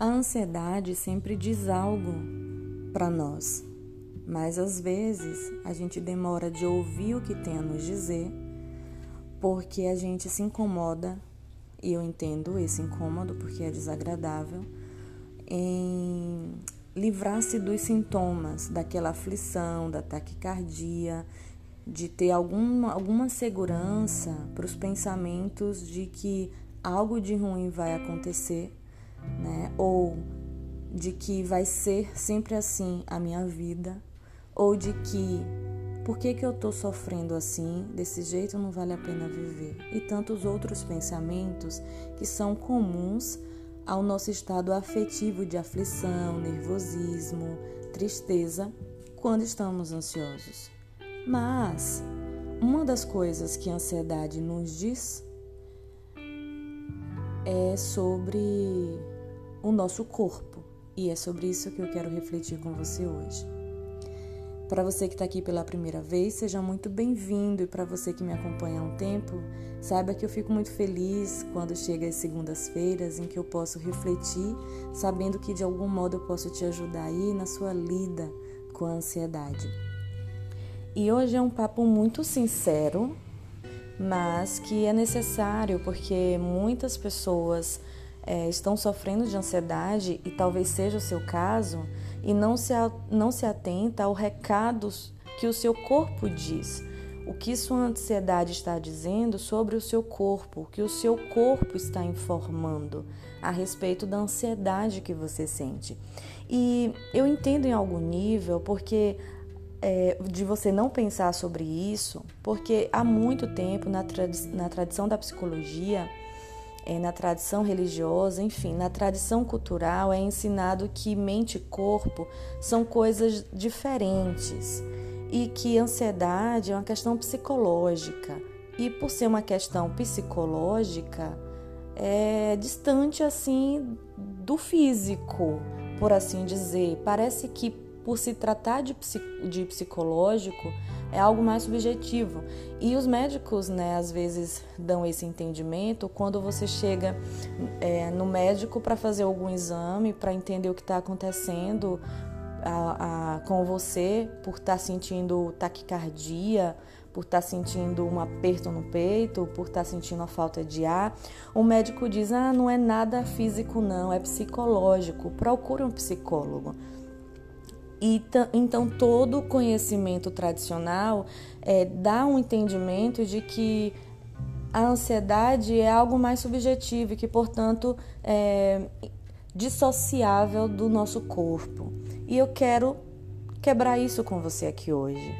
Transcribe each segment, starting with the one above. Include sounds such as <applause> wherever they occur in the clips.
A ansiedade sempre diz algo para nós, mas às vezes a gente demora de ouvir o que tem a nos dizer porque a gente se incomoda, e eu entendo esse incômodo porque é desagradável, em livrar-se dos sintomas, daquela aflição, da taquicardia, de ter alguma, alguma segurança para os pensamentos de que algo de ruim vai acontecer né? Ou de que vai ser sempre assim a minha vida, ou de que por que, que eu estou sofrendo assim, desse jeito não vale a pena viver, e tantos outros pensamentos que são comuns ao nosso estado afetivo de aflição, nervosismo, tristeza quando estamos ansiosos. Mas uma das coisas que a ansiedade nos diz é sobre o nosso corpo. E é sobre isso que eu quero refletir com você hoje. Para você que está aqui pela primeira vez, seja muito bem-vindo. E para você que me acompanha há um tempo, saiba que eu fico muito feliz quando chega as segundas-feiras em que eu posso refletir, sabendo que de algum modo eu posso te ajudar aí na sua lida com a ansiedade. E hoje é um papo muito sincero, mas que é necessário porque muitas pessoas é, estão sofrendo de ansiedade, e talvez seja o seu caso, e não se, não se atenta ao recados que o seu corpo diz. O que sua ansiedade está dizendo sobre o seu corpo, o que o seu corpo está informando a respeito da ansiedade que você sente. E eu entendo em algum nível, porque é, de você não pensar sobre isso, porque há muito tempo na, na tradição da psicologia, é, na tradição religiosa, enfim, na tradição cultural é ensinado que mente e corpo são coisas diferentes e que ansiedade é uma questão psicológica. E por ser uma questão psicológica, é distante assim do físico, por assim dizer. Parece que por se tratar de, de psicológico, é algo mais subjetivo. E os médicos, né, às vezes dão esse entendimento quando você chega é, no médico para fazer algum exame, para entender o que está acontecendo a, a, com você, por estar tá sentindo taquicardia, por estar tá sentindo um aperto no peito, por estar tá sentindo a falta de ar. O médico diz: ah, não é nada físico, não, é psicológico. Procure um psicólogo. E então todo conhecimento tradicional é, dá um entendimento de que a ansiedade é algo mais subjetivo e que, portanto, é dissociável do nosso corpo. E eu quero quebrar isso com você aqui hoje.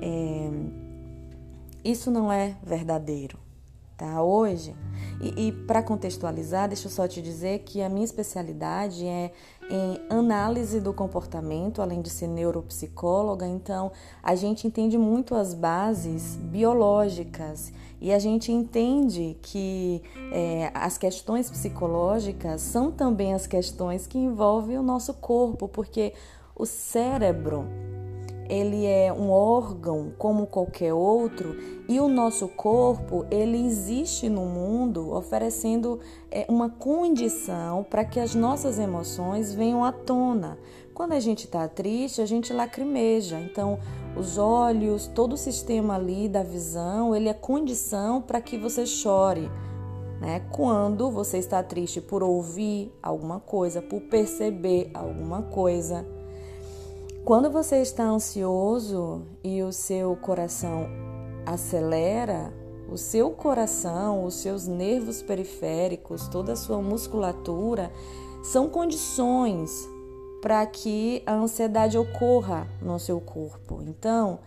É, isso não é verdadeiro, tá? Hoje e, e para contextualizar, deixa eu só te dizer que a minha especialidade é em análise do comportamento, além de ser neuropsicóloga, então a gente entende muito as bases biológicas. E a gente entende que é, as questões psicológicas são também as questões que envolvem o nosso corpo, porque o cérebro ele é um órgão como qualquer outro e o nosso corpo ele existe no mundo oferecendo é, uma condição para que as nossas emoções venham à tona. Quando a gente está triste, a gente lacrimeja. Então, os olhos, todo o sistema ali da visão, ele é condição para que você chore. Né? Quando você está triste por ouvir alguma coisa, por perceber alguma coisa. Quando você está ansioso e o seu coração acelera, o seu coração, os seus nervos periféricos, toda a sua musculatura são condições para que a ansiedade ocorra no seu corpo. Então,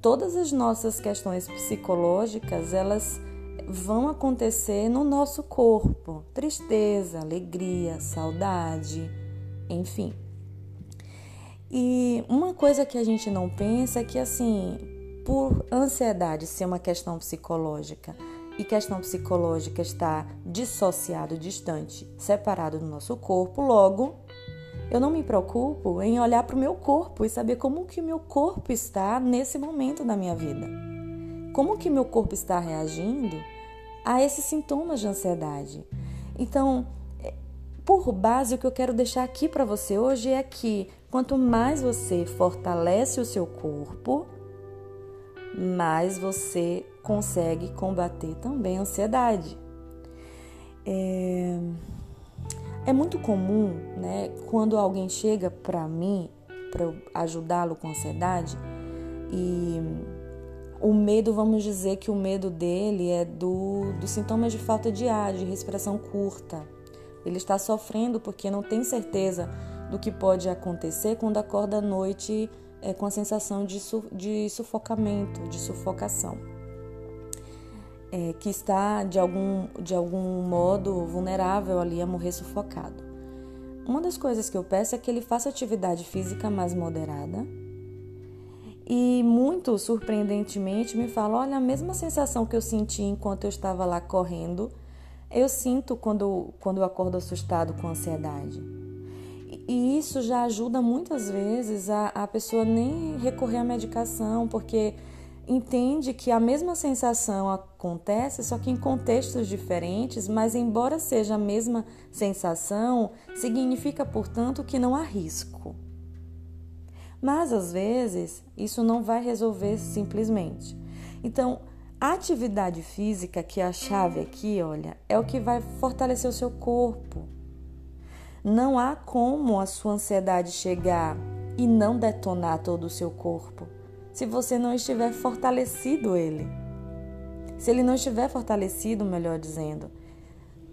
todas as nossas questões psicológicas, elas vão acontecer no nosso corpo. Tristeza, alegria, saudade, enfim. E uma coisa que a gente não pensa é que, assim, por ansiedade ser uma questão psicológica e questão psicológica está dissociado, distante, separado do nosso corpo, logo eu não me preocupo em olhar para o meu corpo e saber como que o meu corpo está nesse momento da minha vida. Como que meu corpo está reagindo a esses sintomas de ansiedade. Então, por base, o que eu quero deixar aqui para você hoje é que quanto mais você fortalece o seu corpo, mais você consegue combater também a ansiedade. É, é muito comum, né, quando alguém chega para mim para ajudá-lo com ansiedade e o medo, vamos dizer que o medo dele é do, dos sintomas de falta de ar, de respiração curta. Ele está sofrendo porque não tem certeza do que pode acontecer quando acorda à noite é, com a sensação de, su, de sufocamento, de sufocação. É, que está de algum, de algum modo vulnerável ali a morrer sufocado. Uma das coisas que eu peço é que ele faça atividade física mais moderada e muito surpreendentemente me fala: olha, a mesma sensação que eu senti enquanto eu estava lá correndo, eu sinto quando, quando eu acordo assustado com ansiedade. E isso já ajuda muitas vezes a, a pessoa nem recorrer à medicação, porque entende que a mesma sensação acontece, só que em contextos diferentes, mas embora seja a mesma sensação, significa, portanto, que não há risco. Mas às vezes isso não vai resolver simplesmente. Então, a atividade física, que é a chave aqui, olha, é o que vai fortalecer o seu corpo. Não há como a sua ansiedade chegar e não detonar todo o seu corpo se você não estiver fortalecido ele. Se ele não estiver fortalecido, melhor dizendo,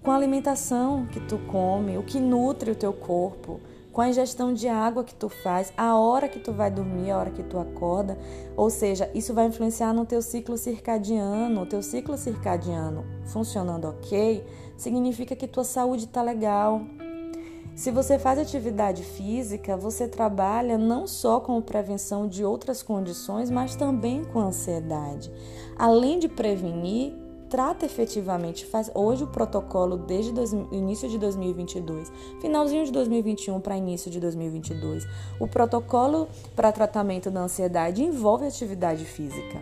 com a alimentação que tu come, o que nutre o teu corpo, com a ingestão de água que tu faz, a hora que tu vai dormir, a hora que tu acorda, ou seja, isso vai influenciar no teu ciclo circadiano. O teu ciclo circadiano funcionando ok, significa que tua saúde está legal. Se você faz atividade física, você trabalha não só com prevenção de outras condições, mas também com ansiedade. Além de prevenir, trata efetivamente, faz hoje o protocolo desde início de 2022, finalzinho de 2021 para início de 2022. O protocolo para tratamento da ansiedade envolve atividade física.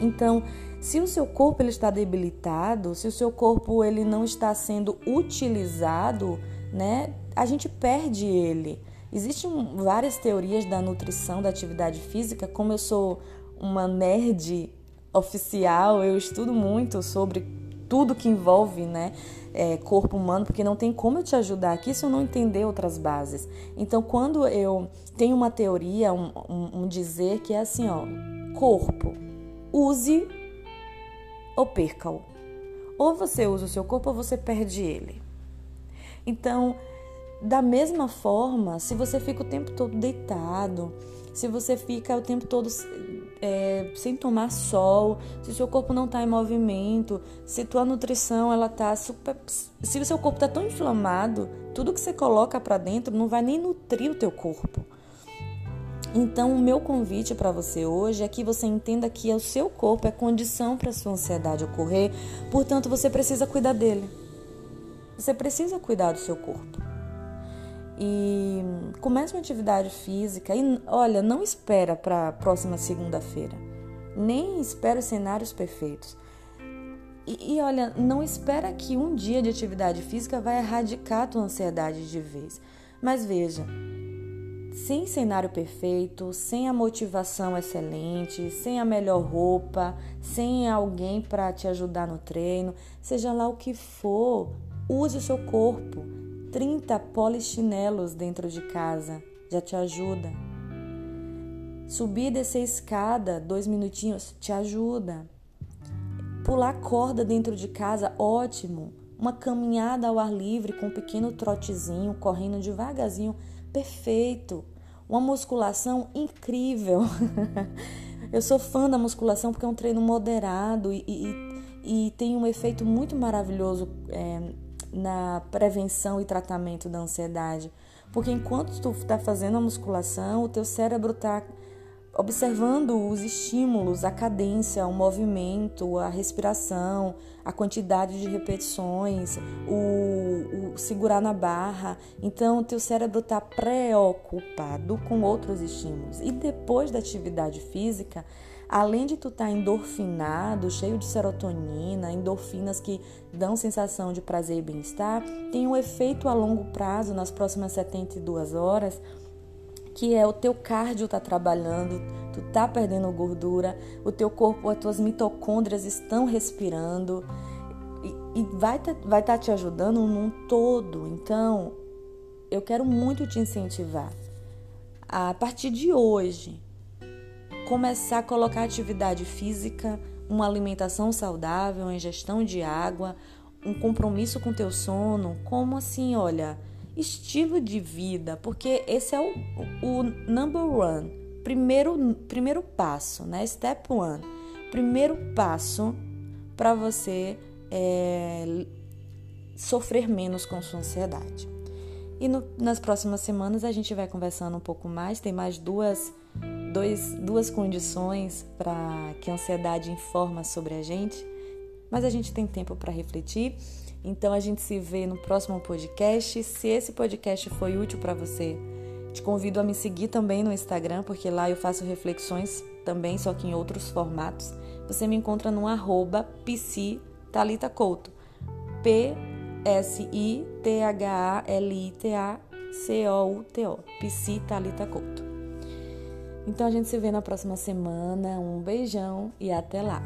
Então, se o seu corpo ele está debilitado, se o seu corpo ele não está sendo utilizado, né, a gente perde ele. Existem várias teorias da nutrição, da atividade física, como eu sou uma nerd oficial, eu estudo muito sobre tudo que envolve né, é, corpo humano, porque não tem como eu te ajudar aqui se eu não entender outras bases. Então, quando eu tenho uma teoria, um, um, um dizer que é assim, ó, corpo, use ou perca-o. Ou você usa o seu corpo ou você perde ele. Então, da mesma forma, se você fica o tempo todo deitado, se você fica o tempo todo é, sem tomar sol, se o seu corpo não está em movimento, se tua nutrição ela tá super, se o seu corpo está tão inflamado, tudo que você coloca para dentro não vai nem nutrir o teu corpo. Então, o meu convite para você hoje é que você entenda que o seu corpo é condição para sua ansiedade ocorrer, portanto, você precisa cuidar dele. Você precisa cuidar do seu corpo e comece uma atividade física e olha, não espera para a próxima segunda-feira. Nem espera os cenários perfeitos. E, e, olha, não espera que um dia de atividade física vai erradicar a tua ansiedade de vez. Mas veja, sem cenário perfeito, sem a motivação excelente, sem a melhor roupa, sem alguém para te ajudar no treino, seja lá o que for, use o seu corpo 30 polichinelos dentro de casa já te ajuda. Subir e descer escada, dois minutinhos, te ajuda. Pular corda dentro de casa, ótimo. Uma caminhada ao ar livre com um pequeno trotezinho, correndo devagarzinho, perfeito. Uma musculação incrível. <laughs> Eu sou fã da musculação porque é um treino moderado e, e, e tem um efeito muito maravilhoso é, na prevenção e tratamento da ansiedade. Porque enquanto tu está fazendo a musculação, o teu cérebro está observando os estímulos, a cadência, o movimento, a respiração, a quantidade de repetições, o, o segurar na barra. Então, o teu cérebro está preocupado com outros estímulos. E depois da atividade física, além de tu estar tá endorfinado, cheio de serotonina, endorfinas que dão sensação de prazer e bem-estar, tem um efeito a longo prazo, nas próximas 72 horas, que é o teu cardio tá trabalhando, tu tá perdendo gordura, o teu corpo, as tuas mitocôndrias estão respirando e, e vai estar tá, vai tá te ajudando num todo. Então, eu quero muito te incentivar a partir de hoje começar a colocar atividade física, uma alimentação saudável, uma ingestão de água, um compromisso com teu sono, como assim, olha, estilo de vida, porque esse é o, o number one, primeiro, primeiro passo, né? Step one, primeiro passo para você é, sofrer menos com sua ansiedade. E no, nas próximas semanas a gente vai conversando um pouco mais. Tem mais duas, dois, duas condições para que a ansiedade informa sobre a gente. Mas a gente tem tempo para refletir. Então a gente se vê no próximo podcast. Se esse podcast foi útil para você, te convido a me seguir também no Instagram, porque lá eu faço reflexões também, só que em outros formatos. Você me encontra no arroba. P S-I-T-H-A-L-I-T-A-C-O-U-T-O. Psi Talita Couto. Então a gente se vê na próxima semana. Um beijão e até lá.